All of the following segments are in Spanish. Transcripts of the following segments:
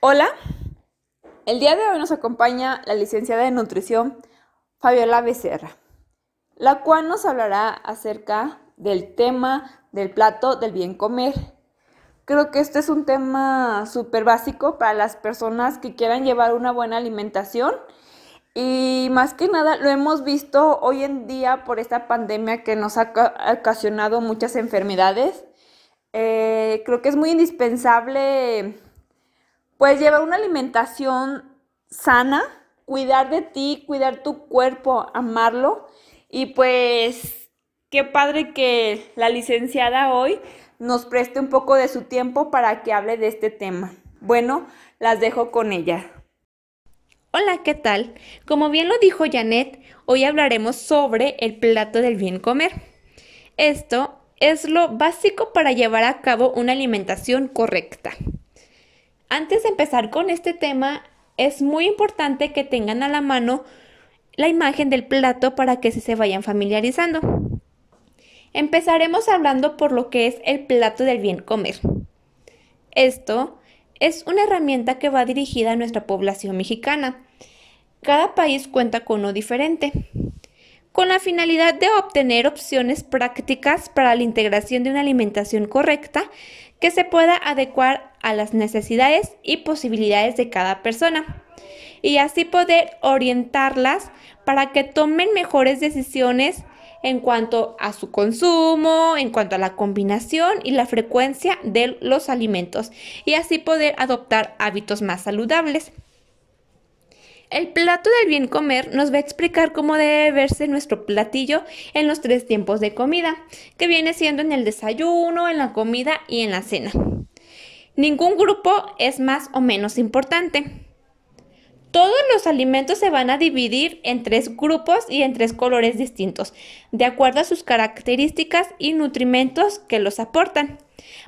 Hola, el día de hoy nos acompaña la licenciada de nutrición Fabiola Becerra, la cual nos hablará acerca del tema del plato del bien comer. Creo que este es un tema súper básico para las personas que quieran llevar una buena alimentación y más que nada lo hemos visto hoy en día por esta pandemia que nos ha ocasionado muchas enfermedades. Eh, creo que es muy indispensable pues llevar una alimentación sana, cuidar de ti, cuidar tu cuerpo, amarlo. Y pues qué padre que la licenciada hoy nos preste un poco de su tiempo para que hable de este tema. Bueno, las dejo con ella. Hola, ¿qué tal? Como bien lo dijo Janet, hoy hablaremos sobre el plato del bien comer. Esto es lo básico para llevar a cabo una alimentación correcta. Antes de empezar con este tema, es muy importante que tengan a la mano la imagen del plato para que se vayan familiarizando. Empezaremos hablando por lo que es el plato del bien comer. Esto es una herramienta que va dirigida a nuestra población mexicana. Cada país cuenta con uno diferente, con la finalidad de obtener opciones prácticas para la integración de una alimentación correcta que se pueda adecuar a las necesidades y posibilidades de cada persona y así poder orientarlas para que tomen mejores decisiones en cuanto a su consumo, en cuanto a la combinación y la frecuencia de los alimentos y así poder adoptar hábitos más saludables. El plato del bien comer nos va a explicar cómo debe verse nuestro platillo en los tres tiempos de comida, que viene siendo en el desayuno, en la comida y en la cena. Ningún grupo es más o menos importante. Todos los alimentos se van a dividir en tres grupos y en tres colores distintos, de acuerdo a sus características y nutrimentos que los aportan.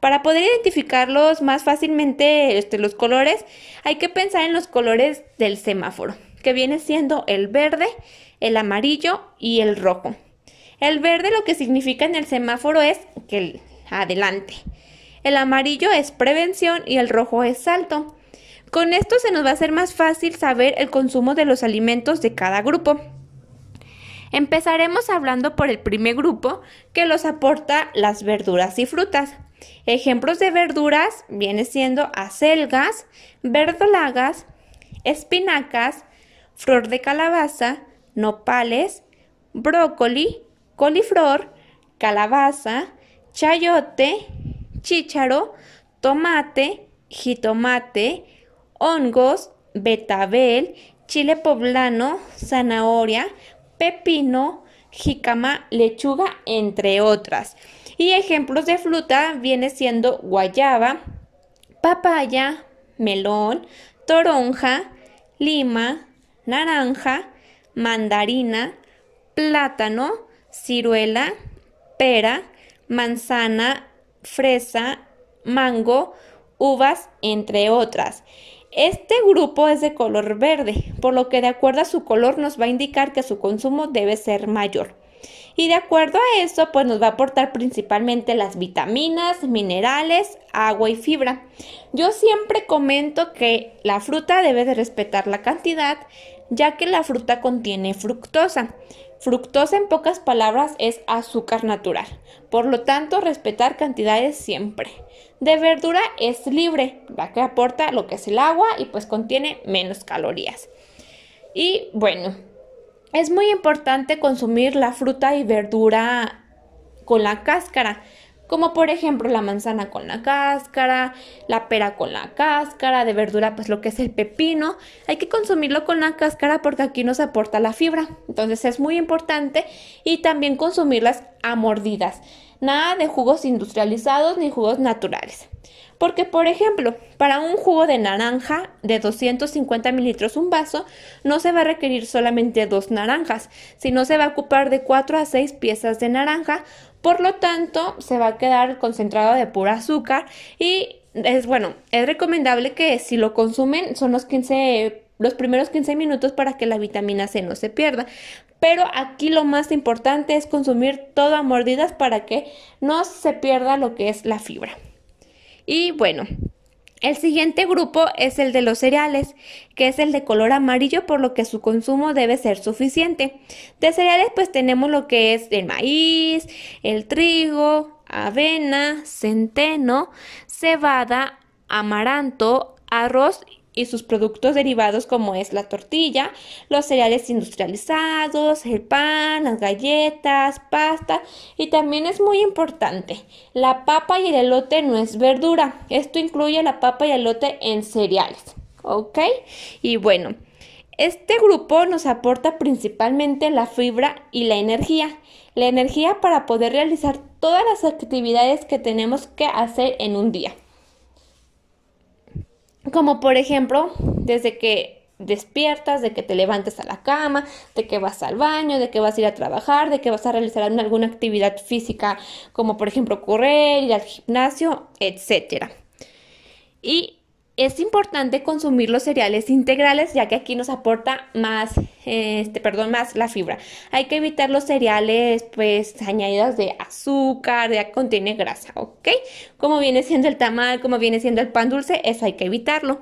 Para poder identificarlos más fácilmente este, los colores, hay que pensar en los colores del semáforo, que viene siendo el verde, el amarillo y el rojo. El verde lo que significa en el semáforo es que adelante. El amarillo es prevención y el rojo es salto. Con esto se nos va a hacer más fácil saber el consumo de los alimentos de cada grupo. Empezaremos hablando por el primer grupo que los aporta las verduras y frutas. Ejemplos de verduras viene siendo acelgas, verdolagas, espinacas, flor de calabaza, nopales, brócoli, coliflor, calabaza, chayote, chícharo, tomate, jitomate, hongos, betabel, chile poblano, zanahoria, pepino, jicama, lechuga, entre otras. Y ejemplos de fruta viene siendo guayaba, papaya, melón, toronja, lima, naranja, mandarina, plátano, ciruela, pera, manzana, fresa, mango, uvas, entre otras. Este grupo es de color verde, por lo que de acuerdo a su color nos va a indicar que su consumo debe ser mayor. Y de acuerdo a eso, pues nos va a aportar principalmente las vitaminas, minerales, agua y fibra. Yo siempre comento que la fruta debe de respetar la cantidad, ya que la fruta contiene fructosa. Fructosa en pocas palabras es azúcar natural, por lo tanto respetar cantidades siempre. De verdura es libre, la que aporta lo que es el agua y pues contiene menos calorías. Y bueno, es muy importante consumir la fruta y verdura con la cáscara como por ejemplo la manzana con la cáscara, la pera con la cáscara, de verdura pues lo que es el pepino, hay que consumirlo con la cáscara porque aquí nos aporta la fibra, entonces es muy importante y también consumirlas a mordidas, nada de jugos industrializados ni jugos naturales. Porque, por ejemplo, para un jugo de naranja de 250 mililitros un vaso, no se va a requerir solamente dos naranjas, sino se va a ocupar de 4 a 6 piezas de naranja por lo tanto, se va a quedar concentrado de pura azúcar y es bueno, es recomendable que si lo consumen son los 15 los primeros 15 minutos para que la vitamina C no se pierda. Pero aquí lo más importante es consumir todo a mordidas para que no se pierda lo que es la fibra. Y bueno, El siguiente grupo es el de los cereales, que es el de color amarillo, por lo que su consumo debe ser suficiente. De cereales pues tenemos lo que es el maíz, el trigo, avena, centeno, cebada, amaranto, arroz y sus productos derivados como es la tortilla, los cereales industrializados, el pan, las galletas, pasta y también es muy importante, la papa y el elote no es verdura, esto incluye la papa y el elote en cereales, ¿ok? Y bueno, este grupo nos aporta principalmente la fibra y la energía, la energía para poder realizar todas las actividades que tenemos que hacer en un día. Como por ejemplo, desde que despiertas, de que te levantes a la cama, de que vas al baño, de que vas a ir a trabajar, de que vas a realizar alguna actividad física, como por ejemplo correr, ir al gimnasio, etc. Y es importante consumir los cereales integrales ya que aquí nos aporta más, este, perdón, más la fibra. Hay que evitar los cereales pues añadidos de azúcar, ya contiene grasa, ¿ok? Como viene siendo el tamal, como viene siendo el pan dulce, eso hay que evitarlo.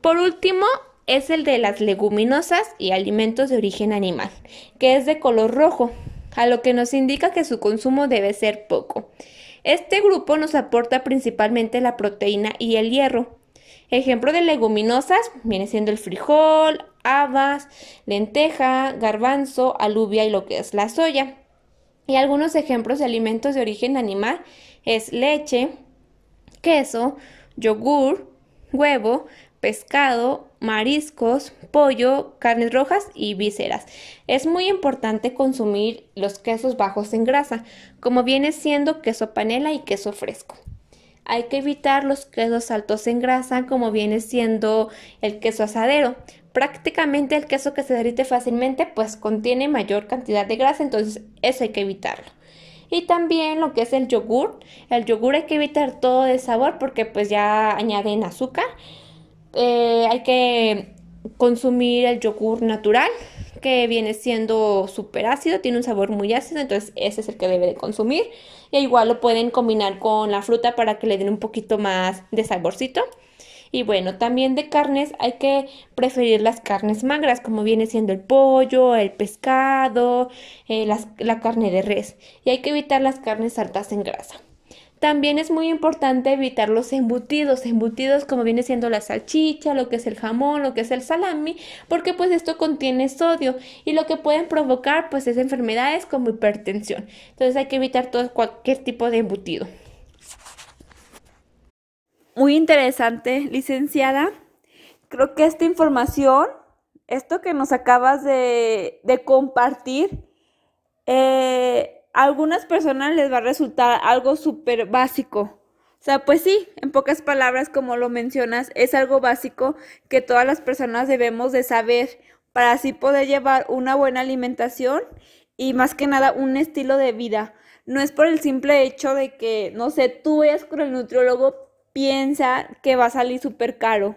Por último, es el de las leguminosas y alimentos de origen animal, que es de color rojo, a lo que nos indica que su consumo debe ser poco. Este grupo nos aporta principalmente la proteína y el hierro. Ejemplo de leguminosas viene siendo el frijol, habas, lenteja, garbanzo, alubia y lo que es la soya. Y algunos ejemplos de alimentos de origen animal es leche, queso, yogur, huevo, pescado, mariscos, pollo, carnes rojas y vísceras. Es muy importante consumir los quesos bajos en grasa, como viene siendo queso panela y queso fresco. Hay que evitar los quesos altos en grasa, como viene siendo el queso asadero. Prácticamente el queso que se derrite fácilmente, pues contiene mayor cantidad de grasa, entonces eso hay que evitarlo. Y también lo que es el yogur. El yogur hay que evitar todo de sabor porque pues ya añaden azúcar. Eh, hay que consumir el yogur natural que viene siendo súper ácido, tiene un sabor muy ácido, entonces ese es el que debe de consumir. Y igual lo pueden combinar con la fruta para que le den un poquito más de saborcito. Y bueno, también de carnes hay que preferir las carnes magras, como viene siendo el pollo, el pescado, eh, la carne de res. Y hay que evitar las carnes altas en grasa. También es muy importante evitar los embutidos, embutidos como viene siendo la salchicha, lo que es el jamón, lo que es el salami, porque pues esto contiene sodio y lo que pueden provocar pues es enfermedades como hipertensión. Entonces hay que evitar todo cualquier tipo de embutido. Muy interesante, licenciada. Creo que esta información, esto que nos acabas de, de compartir, eh, a algunas personas les va a resultar algo súper básico. O sea, pues sí, en pocas palabras, como lo mencionas, es algo básico que todas las personas debemos de saber para así poder llevar una buena alimentación y más que nada un estilo de vida. No es por el simple hecho de que, no sé, tú vayas con el nutriólogo, piensa que va a salir súper caro.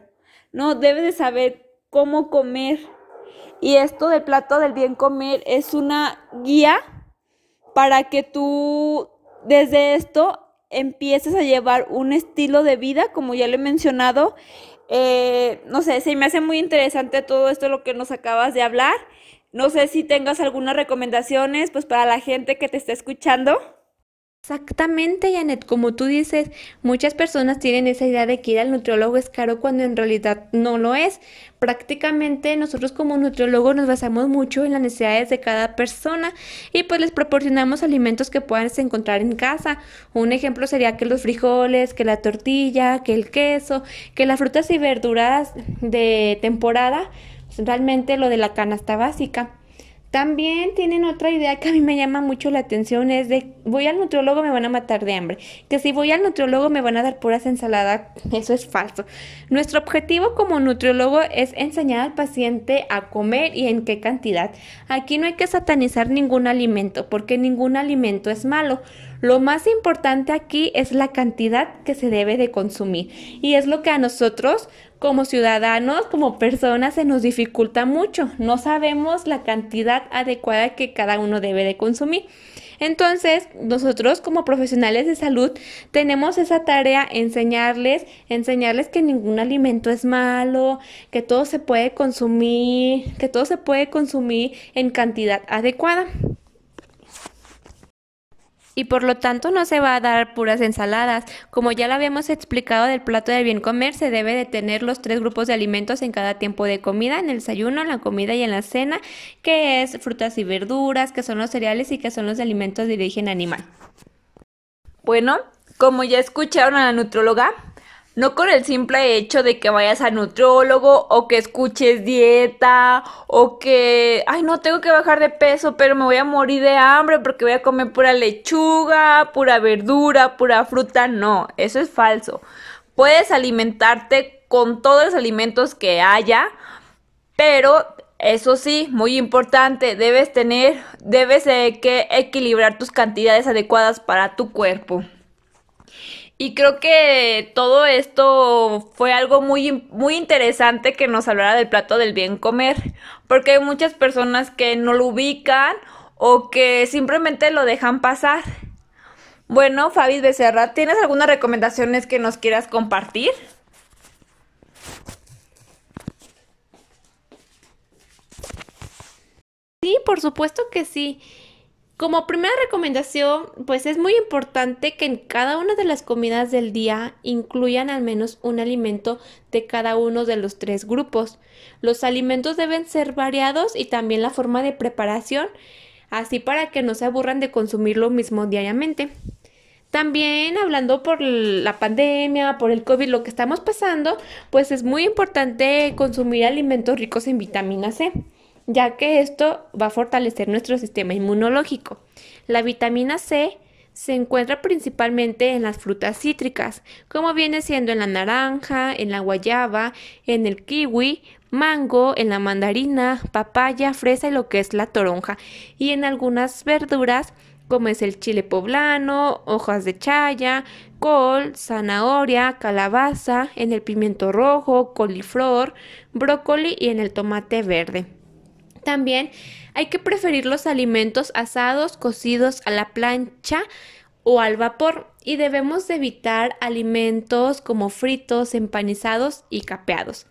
No, debes de saber cómo comer. Y esto del plato del bien comer es una guía para que tú desde esto empieces a llevar un estilo de vida, como ya lo he mencionado. Eh, no sé, se me hace muy interesante todo esto lo que nos acabas de hablar. No sé si tengas algunas recomendaciones pues para la gente que te está escuchando. Exactamente, Janet. Como tú dices, muchas personas tienen esa idea de que ir al nutriólogo es caro cuando en realidad no lo es. Prácticamente nosotros como nutriólogo nos basamos mucho en las necesidades de cada persona y pues les proporcionamos alimentos que puedas encontrar en casa. Un ejemplo sería que los frijoles, que la tortilla, que el queso, que las frutas y verduras de temporada, realmente lo de la canasta básica. También tienen otra idea que a mí me llama mucho la atención, es de voy al nutriólogo me van a matar de hambre, que si voy al nutriólogo me van a dar puras ensaladas, eso es falso. Nuestro objetivo como nutriólogo es enseñar al paciente a comer y en qué cantidad. Aquí no hay que satanizar ningún alimento, porque ningún alimento es malo. Lo más importante aquí es la cantidad que se debe de consumir y es lo que a nosotros como ciudadanos, como personas, se nos dificulta mucho. No sabemos la cantidad adecuada que cada uno debe de consumir. Entonces, nosotros como profesionales de salud tenemos esa tarea, enseñarles, enseñarles que ningún alimento es malo, que todo se puede consumir, que todo se puede consumir en cantidad adecuada y por lo tanto no se va a dar puras ensaladas. Como ya lo habíamos explicado del plato del bien comer, se debe de tener los tres grupos de alimentos en cada tiempo de comida, en el desayuno, en la comida y en la cena, que es frutas y verduras, que son los cereales y que son los alimentos de origen animal. Bueno, como ya escucharon a la nutróloga, no con el simple hecho de que vayas al nutriólogo o que escuches dieta o que, ay, no tengo que bajar de peso, pero me voy a morir de hambre porque voy a comer pura lechuga, pura verdura, pura fruta. No, eso es falso. Puedes alimentarte con todos los alimentos que haya, pero eso sí, muy importante, debes tener, debes de que equilibrar tus cantidades adecuadas para tu cuerpo. Y creo que todo esto fue algo muy, muy interesante que nos hablara del plato del bien comer, porque hay muchas personas que no lo ubican o que simplemente lo dejan pasar. Bueno, Fabi Becerra, ¿tienes algunas recomendaciones que nos quieras compartir? Sí, por supuesto que sí. Como primera recomendación, pues es muy importante que en cada una de las comidas del día incluyan al menos un alimento de cada uno de los tres grupos. Los alimentos deben ser variados y también la forma de preparación, así para que no se aburran de consumir lo mismo diariamente. También hablando por la pandemia, por el COVID, lo que estamos pasando, pues es muy importante consumir alimentos ricos en vitamina C ya que esto va a fortalecer nuestro sistema inmunológico. La vitamina C se encuentra principalmente en las frutas cítricas, como viene siendo en la naranja, en la guayaba, en el kiwi, mango, en la mandarina, papaya, fresa y lo que es la toronja, y en algunas verduras como es el chile poblano, hojas de chaya, col, zanahoria, calabaza, en el pimiento rojo, coliflor, brócoli y en el tomate verde. También hay que preferir los alimentos asados, cocidos a la plancha o al vapor y debemos evitar alimentos como fritos, empanizados y capeados.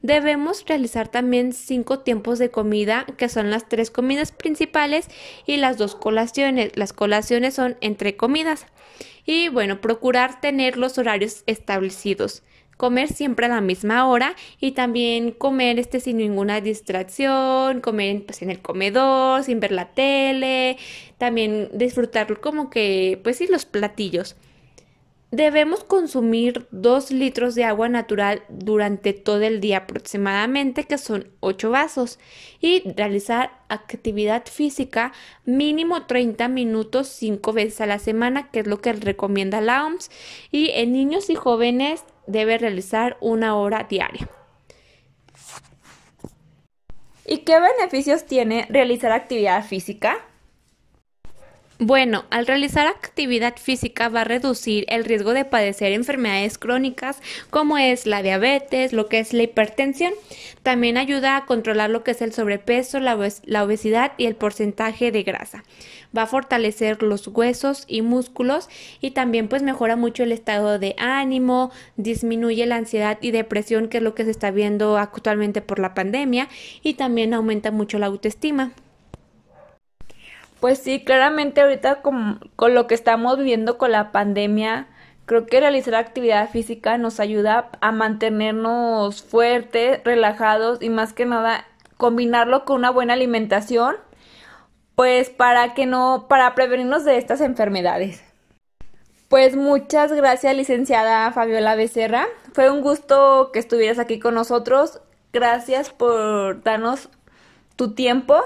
Debemos realizar también cinco tiempos de comida, que son las tres comidas principales y las dos colaciones. Las colaciones son entre comidas. Y bueno, procurar tener los horarios establecidos comer siempre a la misma hora y también comer este sin ninguna distracción, comer pues, en el comedor, sin ver la tele, también disfrutar como que, pues sí, los platillos. Debemos consumir 2 litros de agua natural durante todo el día aproximadamente, que son 8 vasos, y realizar actividad física mínimo 30 minutos 5 veces a la semana, que es lo que recomienda la OMS, y en niños y jóvenes debe realizar una hora diaria. ¿Y qué beneficios tiene realizar actividad física? Bueno, al realizar actividad física va a reducir el riesgo de padecer enfermedades crónicas como es la diabetes, lo que es la hipertensión. También ayuda a controlar lo que es el sobrepeso, la, obesidad y el porcentaje de grasa. Va a fortalecer los huesos y músculos y también pues mejora mucho el estado de ánimo, disminuye la ansiedad y depresión que es lo que se está viendo actualmente por la pandemia y también aumenta mucho la autoestima. Pues sí, claramente ahorita con, con, lo que estamos viviendo con la pandemia, creo que realizar actividad física nos ayuda a mantenernos fuertes, relajados y más que nada combinarlo con una buena alimentación, pues para que no, para prevenirnos de estas enfermedades. Pues muchas gracias, licenciada Fabiola Becerra. Fue un gusto que estuvieras aquí con nosotros. Gracias por darnos tu tiempo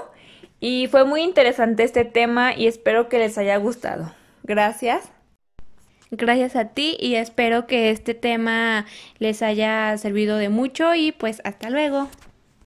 y fue muy interesante este tema y espero que les haya gustado. Gracias. Gracias a ti y espero que este tema les haya servido de mucho y pues hasta luego.